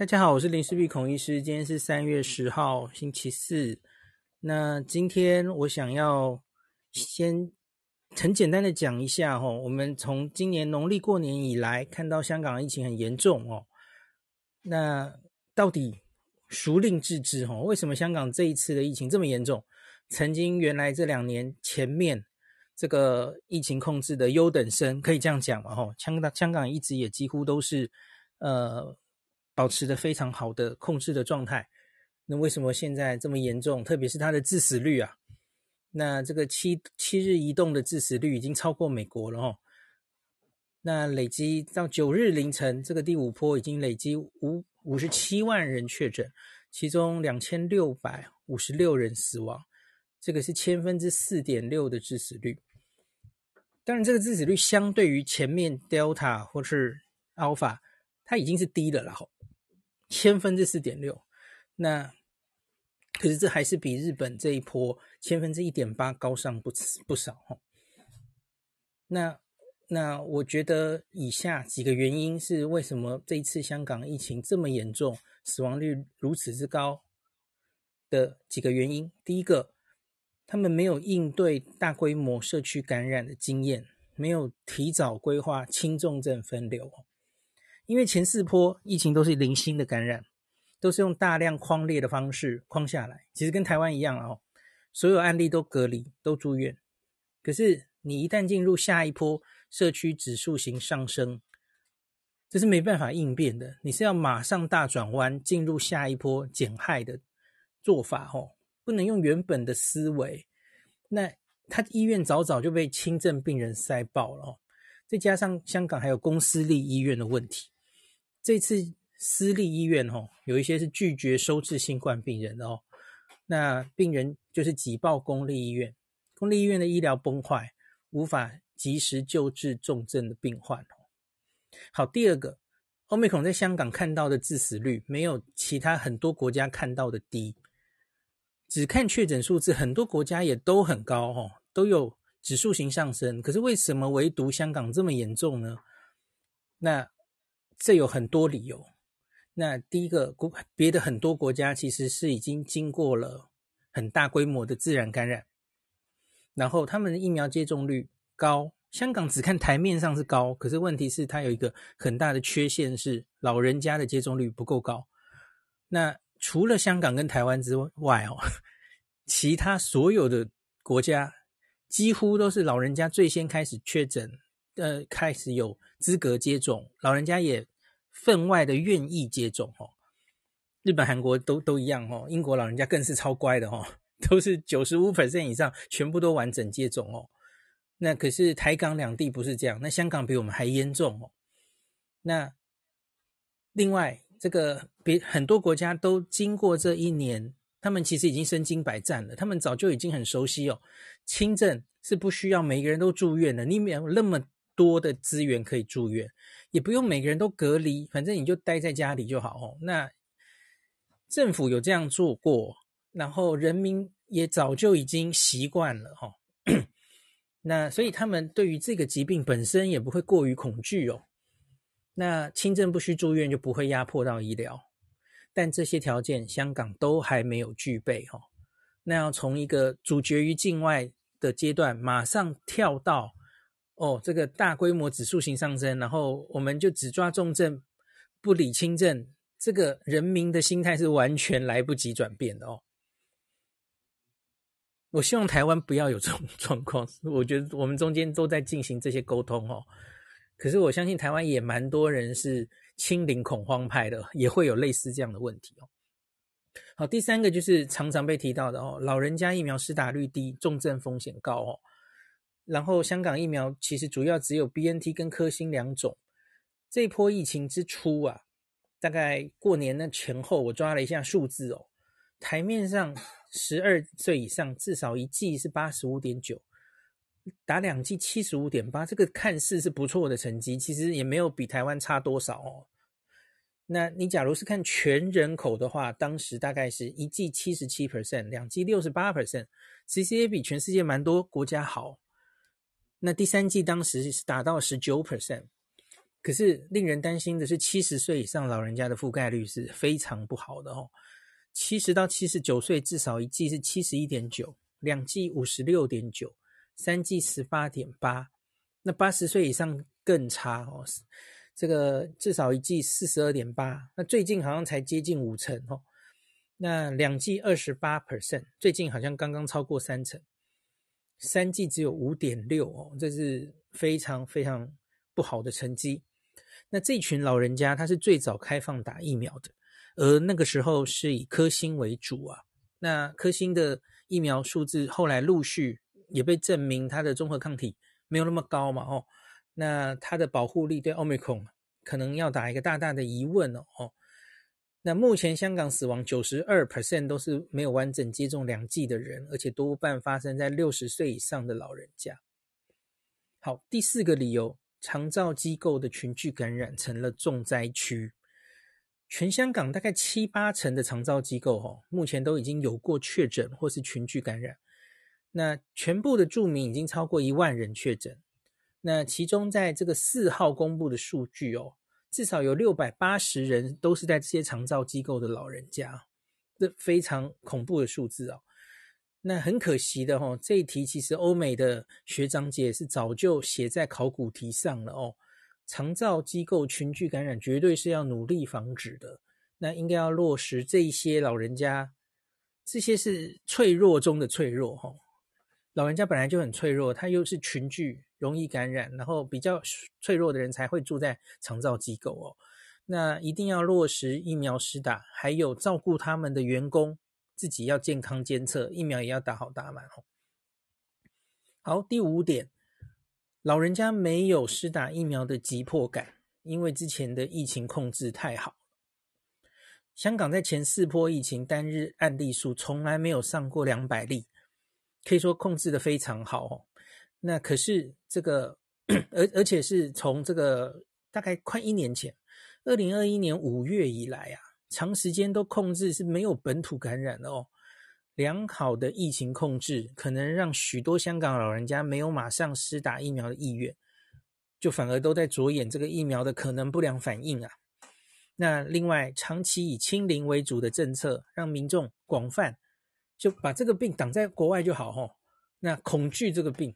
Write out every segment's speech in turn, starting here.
大家好，我是林氏璧孔医师。今天是三月十号，星期四。那今天我想要先很简单的讲一下哈，我们从今年农历过年以来，看到香港疫情很严重哦。那到底孰令致之哈？为什么香港这一次的疫情这么严重？曾经原来这两年前面这个疫情控制的优等生，可以这样讲嘛？哈，香港香港一直也几乎都是呃。保持的非常好的控制的状态，那为什么现在这么严重？特别是它的致死率啊，那这个七七日移动的致死率已经超过美国了哦。那累积到九日凌晨，这个第五波已经累积五五十七万人确诊，其中两千六百五十六人死亡，这个是千分之四点六的致死率。当然，这个致死率相对于前面 Delta 或是 Alpha，它已经是低的了。千分之四点六，那可是这还是比日本这一波千分之一点八高上不不少哈。那那我觉得以下几个原因是为什么这一次香港疫情这么严重，死亡率如此之高的几个原因。第一个，他们没有应对大规模社区感染的经验，没有提早规划轻重症分流。因为前四波疫情都是零星的感染，都是用大量框列的方式框下来，其实跟台湾一样哦，所有案例都隔离，都住院。可是你一旦进入下一波社区指数型上升，这是没办法应变的，你是要马上大转弯进入下一波减害的做法哦，不能用原本的思维。那他医院早早就被轻症病人塞爆了哦，再加上香港还有公私立医院的问题。这次私立医院哦，有一些是拒绝收治新冠病人的哦，那病人就是挤爆公立医院，公立医院的医疗崩坏，无法及时救治重症的病患。好，第二个，欧美孔在香港看到的致死率没有其他很多国家看到的低，只看确诊数字，很多国家也都很高哦，都有指数型上升，可是为什么唯独香港这么严重呢？那这有很多理由。那第一个，国别的很多国家其实是已经经过了很大规模的自然感染，然后他们的疫苗接种率高。香港只看台面上是高，可是问题是它有一个很大的缺陷，是老人家的接种率不够高。那除了香港跟台湾之外哦，其他所有的国家几乎都是老人家最先开始确诊，呃，开始有资格接种，老人家也。分外的愿意接种哦，日本、韩国都都一样哦，英国老人家更是超乖的哦，都是九十五 percent 以上，全部都完整接种哦。那可是台港两地不是这样，那香港比我们还严重哦。那另外这个别很多国家都经过这一年，他们其实已经身经百战了，他们早就已经很熟悉哦。轻症是不需要每个人都住院的，你没有那么多的资源可以住院。也不用每个人都隔离，反正你就待在家里就好哦。那政府有这样做过，然后人民也早就已经习惯了哈。那所以他们对于这个疾病本身也不会过于恐惧哦。那轻症不需住院就不会压迫到医疗，但这些条件香港都还没有具备哈。那要从一个阻绝于境外的阶段，马上跳到。哦，这个大规模指数型上升，然后我们就只抓重症，不理轻症，这个人民的心态是完全来不及转变的哦。我希望台湾不要有这种 状况，我觉得我们中间都在进行这些沟通哦。可是我相信台湾也蛮多人是清零恐慌派的，也会有类似这样的问题哦。好，第三个就是常常被提到的哦，老人家疫苗施打率低，重症风险高哦。然后香港疫苗其实主要只有 BNT 跟科兴两种。这一波疫情之初啊，大概过年的前后，我抓了一下数字哦，台面上十二岁以上至少一剂是八十五点九，打两剂七十五点八，这个看似是不错的成绩，其实也没有比台湾差多少哦。那你假如是看全人口的话，当时大概是一剂七十七 percent，两剂六十八 percent，其实也比全世界蛮多国家好。那第三季当时是达到十九 percent，可是令人担心的是，七十岁以上老人家的覆盖率是非常不好的哦。七十到七十九岁至少一季是七十一点九，两季五十六点九，三季十八点八。那八十岁以上更差哦，这个至少一季四十二点八。那最近好像才接近五成哦。那两季二十八 percent，最近好像刚刚超过三成。三剂只有五点六哦，这是非常非常不好的成绩。那这群老人家他是最早开放打疫苗的，而那个时候是以科兴为主啊。那科兴的疫苗数字后来陆续也被证明它的综合抗体没有那么高嘛哦，那它的保护力对 Omicron 可能要打一个大大的疑问哦哦。那目前香港死亡九十二 percent 都是没有完整接种两剂的人，而且多半发生在六十岁以上的老人家。好，第四个理由。长照机构的群聚感染成了重灾区，全香港大概七八成的长照机构哦，目前都已经有过确诊或是群聚感染。那全部的住民已经超过一万人确诊。那其中在这个四号公布的数据哦，至少有六百八十人都是在这些长照机构的老人家，这非常恐怖的数字哦。那很可惜的哦，这一题其实欧美的学长姐是早就写在考古题上了哦。长照机构群聚感染绝对是要努力防止的。那应该要落实这一些老人家，这些是脆弱中的脆弱哈。老人家本来就很脆弱，他又是群聚容易感染，然后比较脆弱的人才会住在长照机构哦。那一定要落实疫苗施打，还有照顾他们的员工。自己要健康监测，疫苗也要打好打满哦。好，第五点，老人家没有施打疫苗的急迫感，因为之前的疫情控制太好。香港在前四波疫情单日案例数从来没有上过两百例，可以说控制的非常好哦。那可是这个，而而且是从这个大概快一年前，二零二一年五月以来啊。长时间都控制是没有本土感染的哦，良好的疫情控制可能让许多香港老人家没有马上施打疫苗的意愿，就反而都在着眼这个疫苗的可能不良反应啊。那另外，长期以清零为主的政策，让民众广泛就把这个病挡在国外就好哦。那恐惧这个病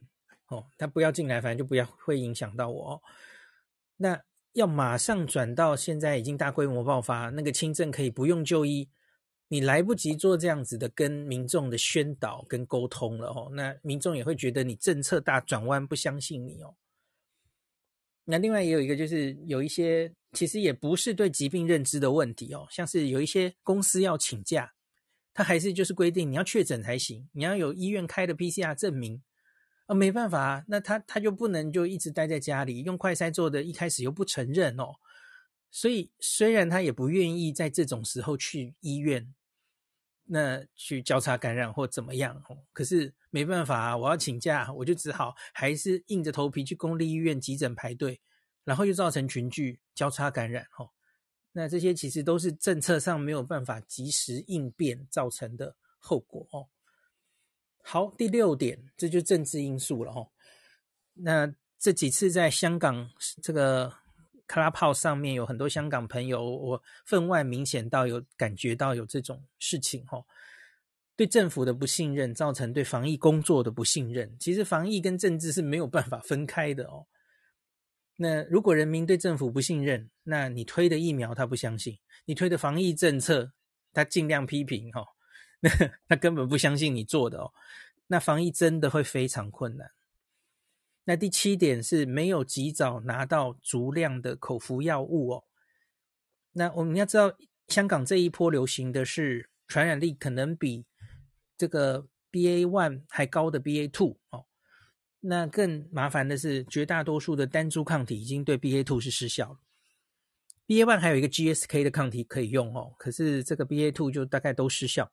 哦，他不要进来，反正就不要会影响到我哦。那。要马上转到现在已经大规模爆发，那个轻症可以不用就医，你来不及做这样子的跟民众的宣导跟沟通了哦，那民众也会觉得你政策大转弯，不相信你哦。那另外也有一个就是有一些其实也不是对疾病认知的问题哦，像是有一些公司要请假，他还是就是规定你要确诊才行，你要有医院开的 PCR 证明。啊、没办法啊，那他他就不能就一直待在家里，用快筛做的，一开始又不承认哦，所以虽然他也不愿意在这种时候去医院，那去交叉感染或怎么样哦，可是没办法啊，我要请假，我就只好还是硬着头皮去公立医院急诊排队，然后又造成群聚交叉感染哦，那这些其实都是政策上没有办法及时应变造成的后果哦。好，第六点，这就是政治因素了哦。那这几次在香港这个 Clubhouse 上面有很多香港朋友，我分外明显到有感觉到有这种事情哦，对政府的不信任，造成对防疫工作的不信任。其实防疫跟政治是没有办法分开的哦。那如果人民对政府不信任，那你推的疫苗他不相信，你推的防疫政策他尽量批评哦。他根本不相信你做的哦，那防疫真的会非常困难。那第七点是没有及早拿到足量的口服药物哦。那我们要知道，香港这一波流行的是传染力可能比这个 BA one 还高的 BA two 哦。那更麻烦的是，绝大多数的单株抗体已经对 BA two 是失效了。BA one 还有一个 GSK 的抗体可以用哦，可是这个 BA two 就大概都失效。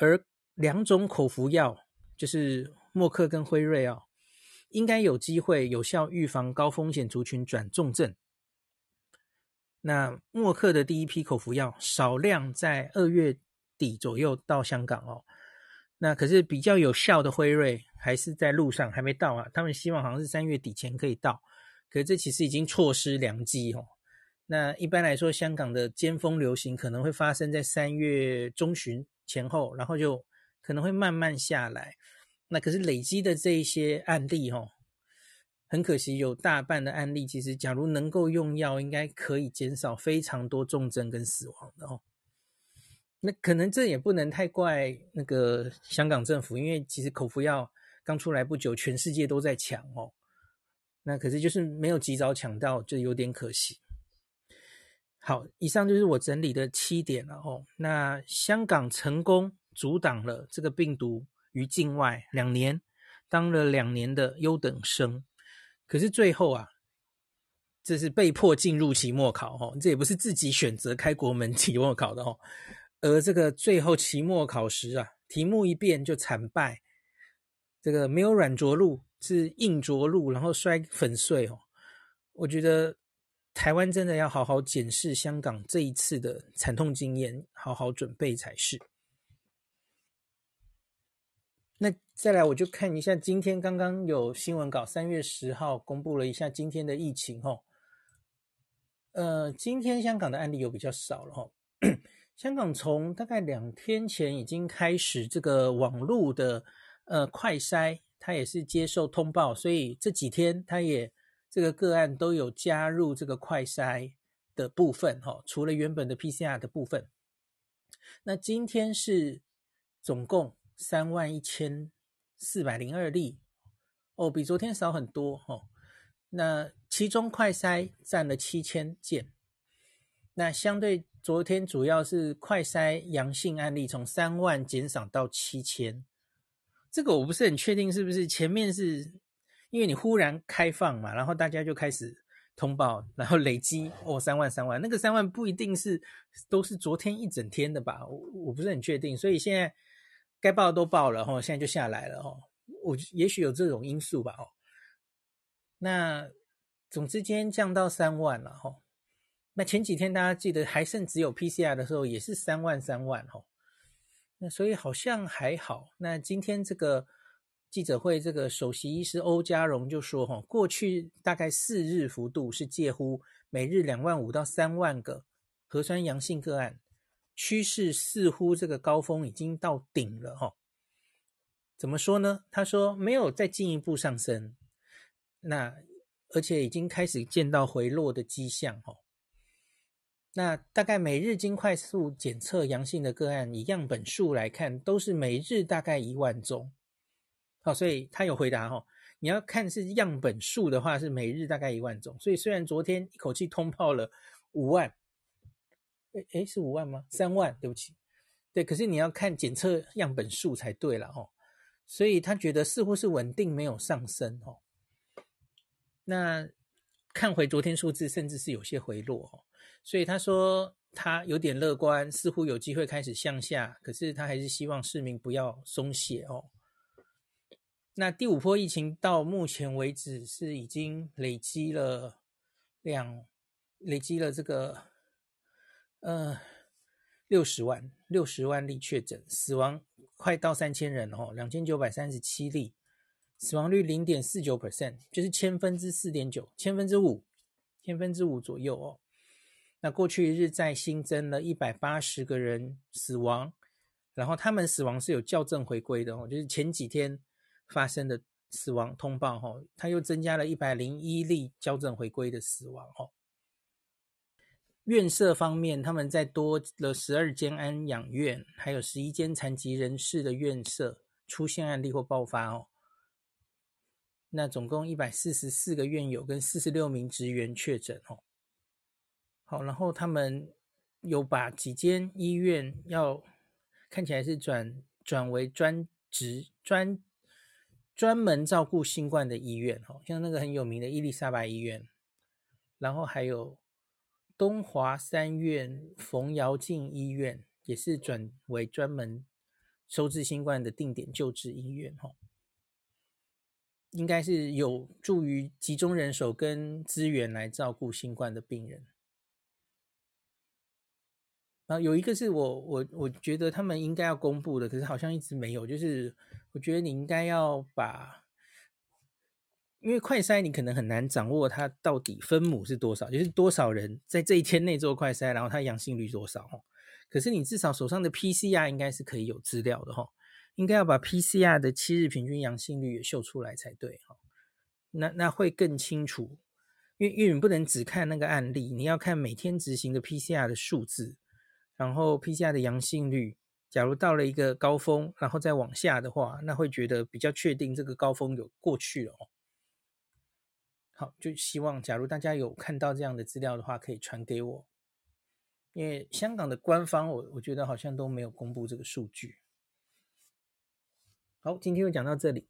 而两种口服药，就是默克跟辉瑞哦，应该有机会有效预防高风险族群转重症。那默克的第一批口服药少量在二月底左右到香港哦，那可是比较有效的辉瑞还是在路上还没到啊，他们希望好像是三月底前可以到。可是这其实已经错失良机哦。那一般来说，香港的尖峰流行可能会发生在三月中旬前后，然后就可能会慢慢下来。那可是累积的这一些案例哦，很可惜有大半的案例，其实假如能够用药，应该可以减少非常多重症跟死亡的哦。那可能这也不能太怪那个香港政府，因为其实口服药刚出来不久，全世界都在抢哦。那可是就是没有及早抢到，就有点可惜。好，以上就是我整理的七点了哦。那香港成功阻挡了这个病毒于境外两年，当了两年的优等生，可是最后啊，这是被迫进入期末考哦，这也不是自己选择开国门 期末考的哦。而这个最后期末考时啊，题目一变就惨败，这个没有软着陆，是硬着陆，然后摔粉碎哦。我觉得台湾真的要好好检视香港这一次的惨痛经验，好好准备才是。那再来，我就看一下今天刚刚有新闻稿，三月十号公布了一下今天的疫情哦。呃，今天香港的案例有比较少了哦。香港从大概两天前已经开始这个网络的呃快筛，它也是接受通报，所以这几天它也这个个案都有加入这个快筛的部分哈、除了原本的 PCR 的部分。那今天是总共三万一千四百零二例哦，比昨天少很多哈、那其中快筛占了七千件，那相对。昨天主要是快筛阳性案例从三万减少到七千，这个我不是很确定是不是前面是因为你忽然开放嘛，然后大家就开始通报，然后累积哦三万三万，那个三万不一定是都是昨天一整天的吧，我我不是很确定，所以现在该报的都报了哈，现在就下来了哦，我也许有这种因素吧哦，那总之今天降到三万了哈。那前几天大家记得还剩只有 PCR 的时候，也是三万三万吼。那所以好像还好。那今天这个记者会，这个首席医师欧家荣就说哈，过去大概四日幅度是介乎每日两万五到三万个核酸阳性个案，趋势似乎这个高峰已经到顶了哈。怎么说呢？他说没有再进一步上升，那而且已经开始见到回落的迹象哈。那大概每日经快速检测阳性的个案，以样本数来看，都是每日大概一万宗。好，所以他有回答哈，你要看是样本数的话，是每日大概一万宗。所以虽然昨天一口气通报了五万，诶诶，是五万吗？三万，对不起，对，可是你要看检测样本数才对了哦。所以他觉得似乎是稳定，没有上升哦。那看回昨天数字，甚至是有些回落哦。所以他说他有点乐观，似乎有机会开始向下，可是他还是希望市民不要松懈哦。那第五波疫情到目前为止是已经累积了两，累积了这个呃六十万六十万例确诊，死亡快到三千人哦，两千九百三十七例，死亡率零点四九 percent，就是千分之四点九，千分之五，千分之五左右哦。那过去一日再新增了一百八十个人死亡，然后他们死亡是有校正回归的哦，就是前几天发生的死亡通报哈，他又增加了一百零一例矫正回归的死亡哦。院舍方面，他们在多了十二间安养院，还有十一间残疾人士的院舍出现案例或爆发哦。那总共一百四十四个院友跟四十六名职员确诊哦。好，然后他们有把几间医院要看起来是转转为专职专专门照顾新冠的医院，哦，像那个很有名的伊丽莎白医院，然后还有东华三院冯尧敬医院，也是转为专门收治新冠的定点救治医院，哦，应该是有助于集中人手跟资源来照顾新冠的病人。啊，有一个是我我我觉得他们应该要公布的，可是好像一直没有。就是我觉得你应该要把因为快筛你可能很难掌握它到底分母是多少，就是多少人在这一天内做快筛，然后它阳性率多少哦。可是你至少手上的 PCR 应该是可以有资料的哈，应该要把 PCR 的七日平均阳性率也秀出来才对哈。那那会更清楚，因为因为你不能只看那个案例，你要看每天执行的 PCR 的数字，然后 PCR 的阳性率。假如到了一个高峰，然后再往下的话，那会觉得比较确定这个高峰有过去了哦。好，就希望假如大家有看到这样的资料的话，可以传给我，因为香港的官方我我觉得好像都没有公布这个数据。好，今天就讲到这里。